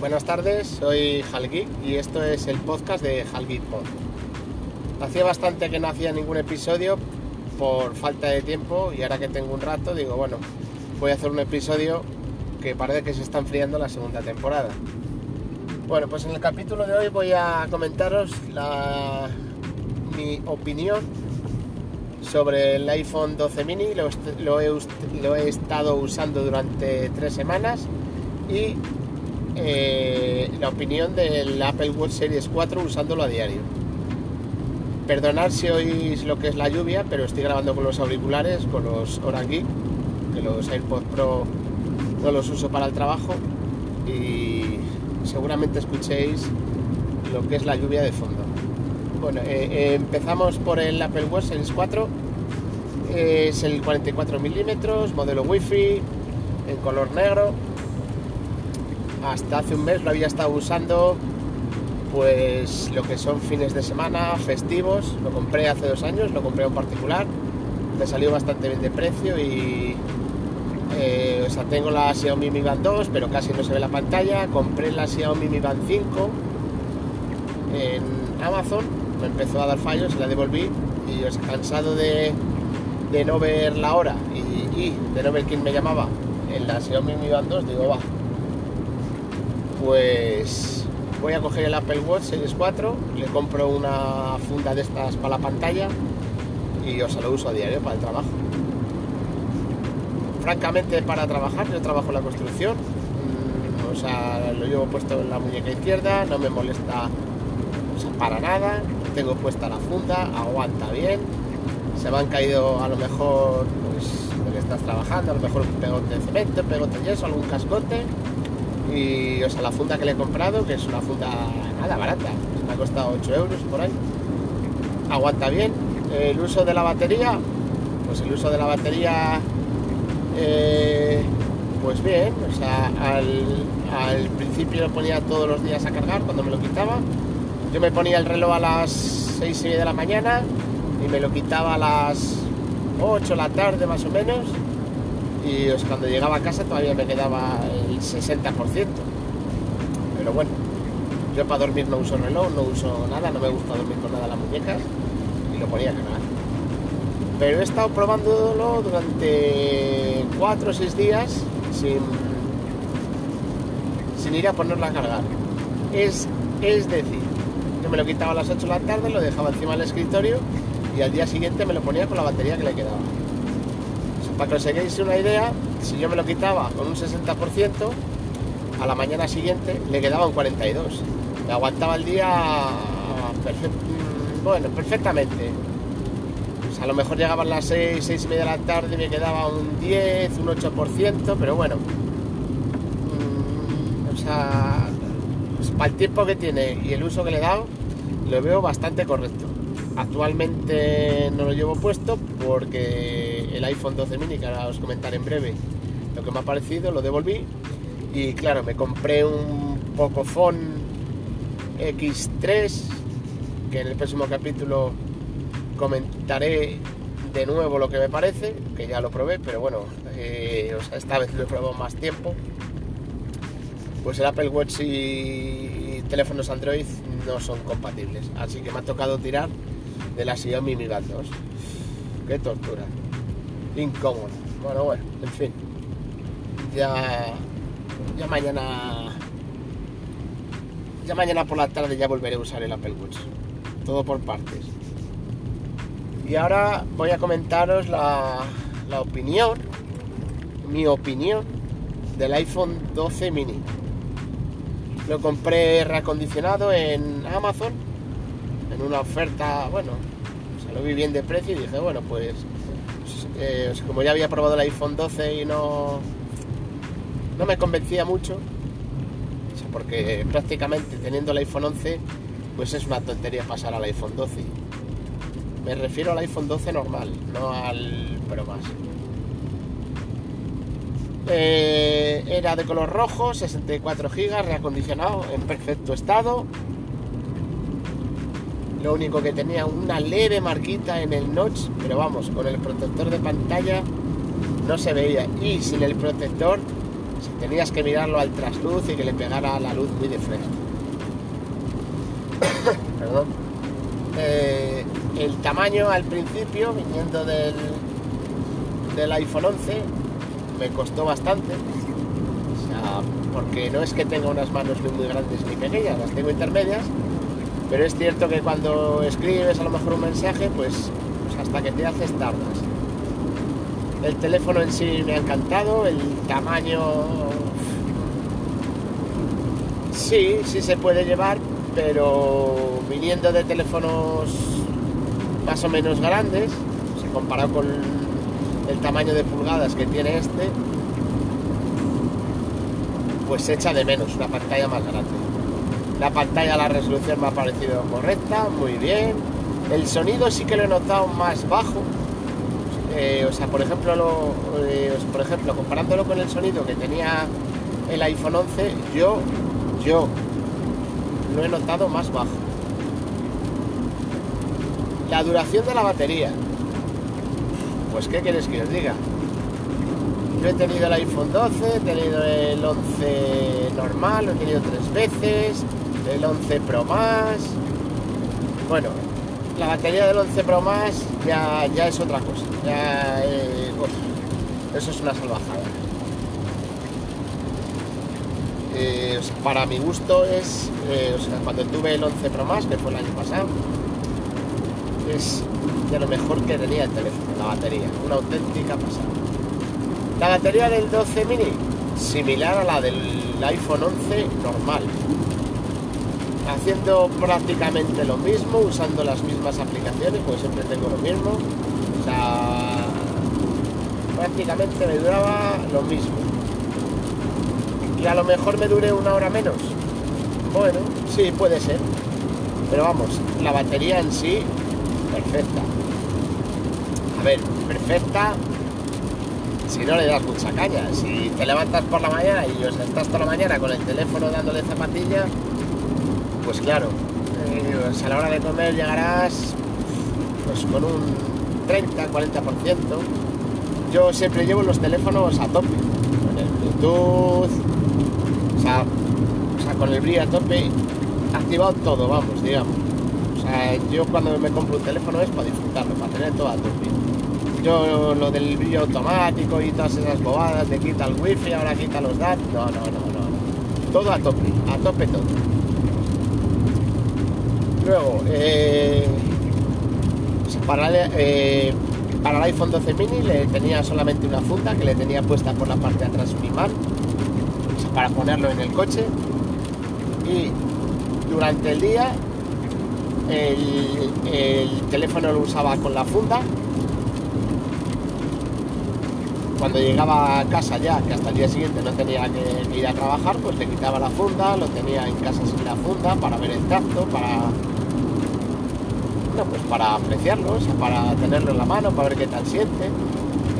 Buenas tardes, soy Halgeek y esto es el podcast de Halgeek Pod. Hacía bastante que no hacía ningún episodio por falta de tiempo y ahora que tengo un rato digo, bueno, voy a hacer un episodio que parece que se está enfriando la segunda temporada. Bueno, pues en el capítulo de hoy voy a comentaros mi opinión sobre el iPhone 12 mini, lo, he, lo he estado usando durante tres semanas y eh, la opinión del Apple Watch Series 4 usándolo a diario. Perdonad si oís lo que es la lluvia, pero estoy grabando con los auriculares, con los Orange que los AirPods Pro no los uso para el trabajo y seguramente escuchéis lo que es la lluvia de fondo. Bueno, eh, eh, empezamos por el Apple Watch Series 4. Es el 44 milímetros, modelo Wi-Fi, en color negro hasta hace un mes lo había estado usando pues lo que son fines de semana, festivos, lo compré hace dos años, lo compré en particular, me salió bastante bien de precio y eh, tengo la Xiaomi Mi Band 2, pero casi no se ve la pantalla, compré la Xiaomi Mi Band 5 en Amazon, me empezó a dar fallos, la devolví. Y os cansado de, de no ver la hora y, y de no ver quién me llamaba en la Xiaomi Mi Band 2, digo, va, pues voy a coger el Apple Watch Series 4, le compro una funda de estas para la pantalla y os lo uso a diario para el trabajo. Francamente para trabajar, yo trabajo en la construcción, mm, o sea, lo llevo puesto en la muñeca izquierda, no me molesta para nada, tengo puesta la funda, aguanta bien, se me han caído a lo mejor pues lo que estás trabajando, a lo mejor un pegote de cemento, pegote de yeso, algún cascote, y o la funda que le he comprado, que es una funda nada barata, me ha costado 8 euros por ahí, aguanta bien. El uso de la batería, pues el uso de la batería, eh, pues bien, o sea, al, principio lo ponía todos los días a cargar cuando me lo quitaba. Yo me ponía el reloj a las 6 y media de la mañana y me lo quitaba a las 8 de la tarde más o menos y cuando llegaba a casa todavía me quedaba 60%. Pero bueno, yo para dormir no uso reloj, no uso nada, no me gusta dormir con nada las muñecas y lo ponía a cargar. Pero he estado probándolo durante 4 o 6 días sin, sin ir a ponerlo a cargar. Es, es decir, yo me lo quitaba a las 8 de la tarde, lo dejaba encima del escritorio y al día siguiente me lo ponía con la batería que le quedaba. Para que os hagáis una idea, si yo me lo quitaba con un 60%, a la mañana siguiente le quedaba un 42. Me aguantaba el día mm, bueno, perfectamente. a lo mejor llegaban las 6, 6 y media de la tarde y me quedaba un 10, un 8%, pero bueno. Mm, o sea, pues para el tiempo que tiene y el uso que le he dado, lo veo bastante correcto. Actualmente no lo llevo puesto porque el iPhone 12 mini, que ahora os comentaré en breve lo que me ha parecido, lo devolví. Y claro, me compré un Pocophone X3, que en el próximo capítulo comentaré de nuevo lo que me parece, que ya lo probé, pero bueno, eh, esta vez lo he probado más tiempo. Pues el Apple Watch y teléfonos Android no son compatibles, así que me ha tocado tirar de la Xiaomi Mi Band 2. Qué tortura. Incómodo. Bueno, bueno, en fin. Ya, ya mañana, ya mañana por la tarde ya volveré a usar el Apple Watch. Todo por partes. Y ahora voy a comentaros la, la opinión, mi opinión del iPhone 12 mini. Lo compré reacondicionado en Amazon en una oferta, bueno, se lo vi bien de precio y dije, bueno, pues eh, como ya había probado el iPhone 12 y no, no me convencía mucho, porque prácticamente teniendo el iPhone 11, pues es una tontería pasar al iPhone 12. Me refiero al iPhone 12 normal, no al Pro más. Eh, era de color rojo, 64 GB, reacondicionado, en perfecto estado. Lo único que tenía una leve marquita en el notch, pero vamos, con el protector de pantalla no se veía. Y sin el protector tenías que mirarlo al trasluz y que le pegara la luz muy de frente. Perdón. Eh, el tamaño al principio, viniendo del, del iPhone 11, me costó bastante. Porque no es que tenga unas manos ni muy grandes ni pequeñas, las tengo intermedias. Pero es cierto que cuando escribes a lo mejor un mensaje, pues, pues hasta que te haces tardas. El teléfono en sí me ha encantado, el tamaño sí, sí se puede llevar, pero viniendo de teléfonos más o menos grandes, si comparado con el tamaño de pulgadas que tiene este, pues se echa de menos una pantalla más grande. La pantalla, la resolución me ha parecido correcta, muy bien. El sonido sí que lo he notado más bajo, eh, o sea, por ejemplo, eh, por ejemplo, comparándolo con el sonido que tenía el iPhone 11, yo, yo lo he notado más bajo. La duración de la batería. Pues, ¿qué quieres que os diga? Yo he tenido el iPhone 12, he tenido el 11 normal, lo he tenido tres veces, el 11 Pro más. Bueno, la batería del 11 Pro más ya, ya es otra cosa. Ya, eh, eso es una salvajada. Eh, para mi gusto es, eh, cuando tuve el 11 Pro más, que fue el año pasado, es de lo mejor que tenía el teléfono, la batería, una auténtica pasada. La batería del 12 mini, similar a la del iPhone 11 normal, haciendo prácticamente lo mismo, usando las mismas aplicaciones, porque siempre tengo lo mismo. O sea, prácticamente me duraba lo mismo. Y a lo mejor me dure una hora menos. Bueno, sí, puede ser. Pero vamos, la batería en sí, perfecta. A ver, perfecta si no le das mucha caña. Si te levantas por la mañana y estás toda la mañana con el teléfono dándole zapatilla, pues claro, eh, pues a la hora de comer llegarás pues con un 30, 40%. Yo siempre llevo los teléfonos a tope, con el Bluetooth, o sea, con el brillo a tope, activado todo, vamos, digamos. O sea, yo cuando me compro un teléfono es para disfrutarlo, para tener todo a tope. Yo lo del brillo automático y todas esas bobadas de quita el wifi, ahora quita los datos, no, no, no, no. Todo a tope, a tope todo. Luego, eh, para, eh, para, el iPhone 12 mini le tenía solamente una funda que le tenía puesta por la parte de atrás mi mano para ponerlo en el coche. Y durante el día el, teléfono lo usaba con la funda. Cuando llegaba a casa ya, que hasta el día siguiente no tenía que ir a trabajar, pues le quitaba la funda, lo tenía en casa sin la funda para ver el tacto, para pues para apreciarlo, para tenerlo en la mano, para ver qué tal siente.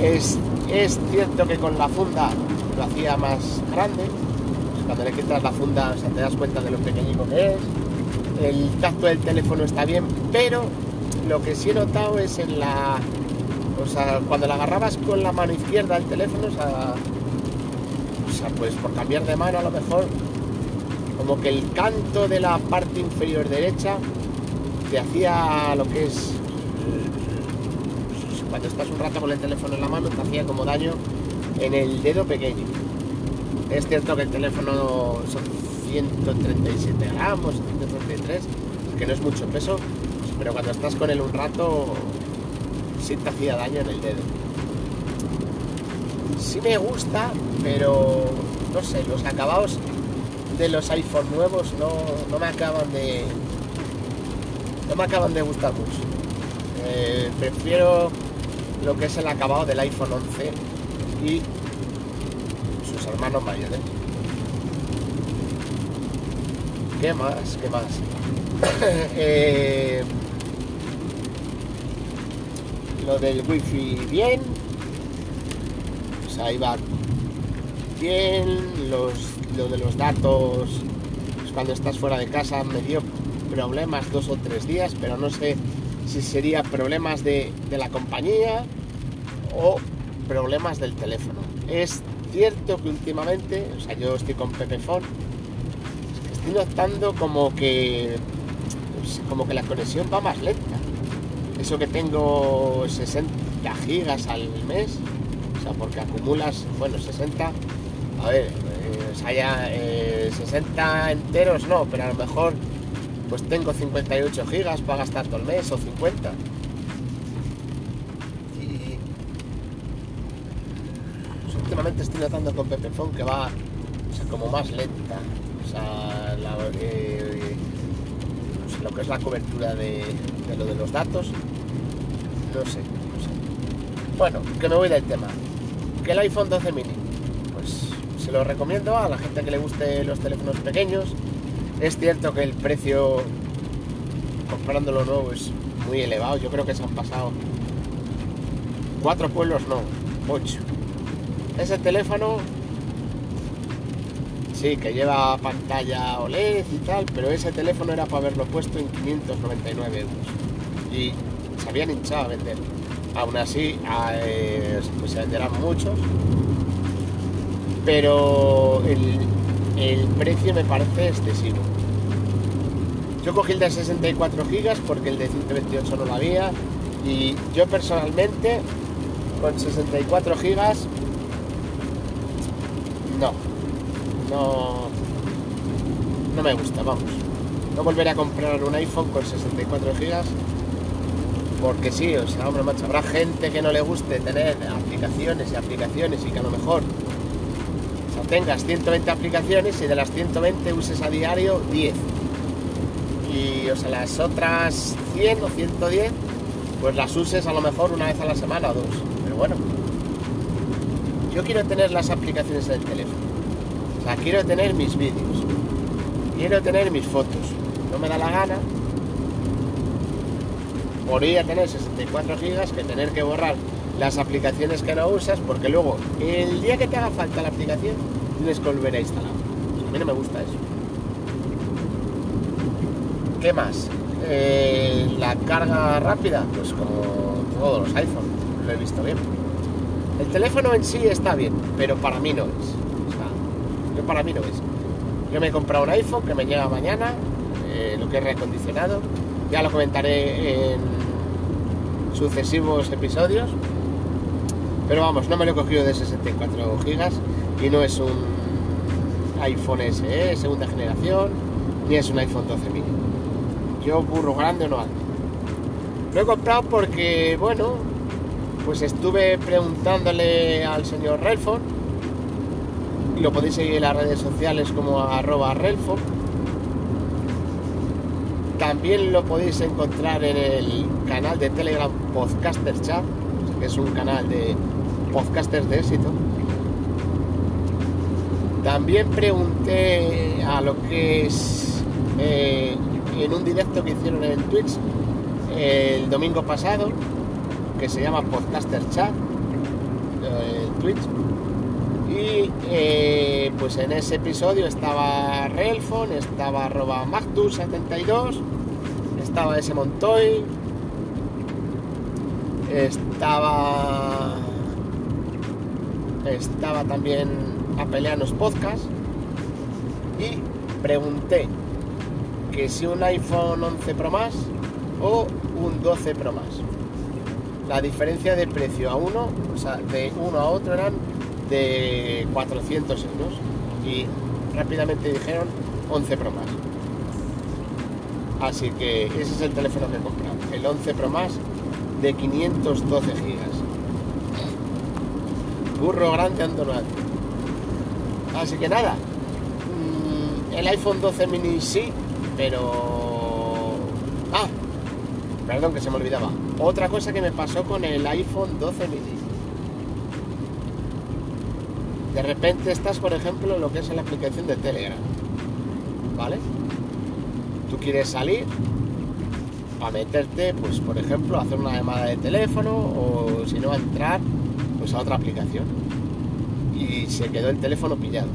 Es, es cierto que con la funda lo hacía más grande, cuando le quitas la funda o te das cuenta de lo pequeñito que es. El tacto del teléfono está bien, pero lo que sí he notado es en la. O sea, cuando la agarrabas con la mano izquierda el teléfono, o sea, pues por cambiar de mano a lo mejor, como que el canto de la parte inferior derecha te hacía lo que es cuando estás un rato con el teléfono en la mano te hacía como daño en el dedo pequeño. Es cierto que el teléfono son 137 gramos 133 que no es mucho peso pero cuando estás con él un rato sí te hacía daño en el dedo. Sí me gusta pero no sé los acabados de los iPhone nuevos no, no me acaban de, no me acaban de gustar mucho. Eh, prefiero lo que es el acabado del iPhone 11 y sus hermanos mayores. ¿Qué más? ¿Qué más? Eh, lo del wifi bien. O sea, iba bien. Los, lo de los datos, cuando estás fuera de casa, me dio problemas dos o tres días, pero no sé si sería problemas de, la compañía o problemas del teléfono. Es cierto que últimamente, o sea, yo estoy con Pepefon, estoy notando como que pues, como que la conexión va más lenta. Eso que tengo 60 gigas al mes, o sea, porque acumulas, bueno, 60, a ver, eh, o sea, ya 60 enteros no, pero a lo mejor pues tengo 58 gigas para gastar todo el mes o 50. Y pues, últimamente estoy notando con Pepefon que va como más lenta. O sea, eh, pues, lo que es la cobertura de, de, lo de los datos. No sé, no sé. Bueno, que me voy del tema. Que el iPhone 12 mini. Pues se lo recomiendo a la gente que le guste los teléfonos pequeños es cierto que el precio, lo nuevo, es muy elevado. Yo creo que se han pasado cuatro pueblos, no, ocho. Ese teléfono, sí, que lleva pantalla OLED y tal, pero ese teléfono era para haberlo puesto en 599 euros. Y se habían hinchado a vender. Aún así, eh, pues se venderán muchos. Pero el, el precio me parece excesivo. Yo cogí el de 64 gigas porque el de 128 no lo había y yo personalmente con 64 gigas no, no, no me gusta, vamos. No volveré a comprar un iPhone con 64 gigas porque sí, o sea, hombre, macho, habrá gente que no le guste tener aplicaciones y aplicaciones y que a lo mejor tengas 120 aplicaciones y de las 120 uses a diario 10. Y o sea, las otras 100 o 110, pues las uses a lo mejor una vez a la semana o dos. Pero bueno, yo quiero tener las aplicaciones del teléfono. O sea, quiero tener mis vídeos. Quiero tener mis fotos. No me da la gana podría tener 64 gigas que tener que borrar las aplicaciones que no usas porque luego el día que te haga falta la aplicación tienes que volver a instalar. A mí no me gusta eso. ¿Qué más? Eh, la carga rápida, pues como todos los iPhones, lo he visto bien. El teléfono en sí está bien, pero para mí no es. O sea, yo para mí no es. Yo me he comprado un iPhone que me llega mañana, eh, lo que es reacondicionado. Ya lo comentaré en sucesivos episodios. Pero vamos, no me lo he cogido de 64 gigas y no es un iPhone SE segunda generación, ni es un iPhone 12 mini. Yo burro grande no ando. Lo he comprado porque, bueno, pues estuve preguntándole al señor Relford, lo podéis seguir en las redes sociales como arroba Relford. También lo podéis encontrar en el canal de Telegram Podcaster Chat, que es un canal de podcasters de éxito. También pregunté a lo que es eh, en un directo que hicieron en Twitch el domingo pasado, que se llama Podcaster Chat, eh, Twitch. Y eh, pues en ese episodio estaba Relfon, estaba arroba Mactus72, estaba ese Montoy, estaba estaba también a Peleanos Podcast y pregunté que si un iPhone 11 Pro más o un 12 Pro más. La diferencia de precio a uno, o sea, de uno a otro eran de 400 euros y rápidamente dijeron 11 Pro más. Así que ese es el teléfono que he comprado, el 11 Pro más de 512 gigas. Burro grande ando Así que nada, mm, el iPhone 12 mini sí, pero... Ah, perdón que se me olvidaba. Otra cosa que me pasó con el iPhone 12 mini. De repente estás, por ejemplo, en lo que es la aplicación de Telegram. ¿Vale? Tú quieres salir para meterte, pues por ejemplo, a hacer una llamada de teléfono o si no, a entrar pues a otra aplicación. Y se quedó el teléfono pillado.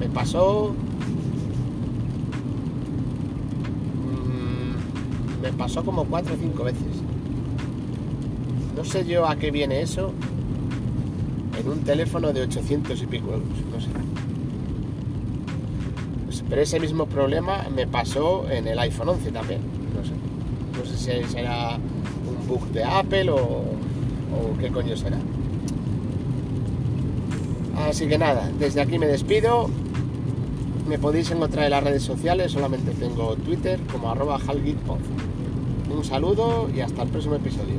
Me pasó... Mm, me pasó como cuatro o cinco veces. No sé yo a qué viene eso. en un teléfono de 800 y pico euros, no sé. Pues, pero ese mismo problema me pasó en el iPhone 11 también, no sé. No sé si será un bug de Apple o qué coño será. Así que nada, desde aquí me despido. Me podéis encontrar en las redes sociales, solamente tengo Twitter como arroba Un saludo y hasta el próximo episodio.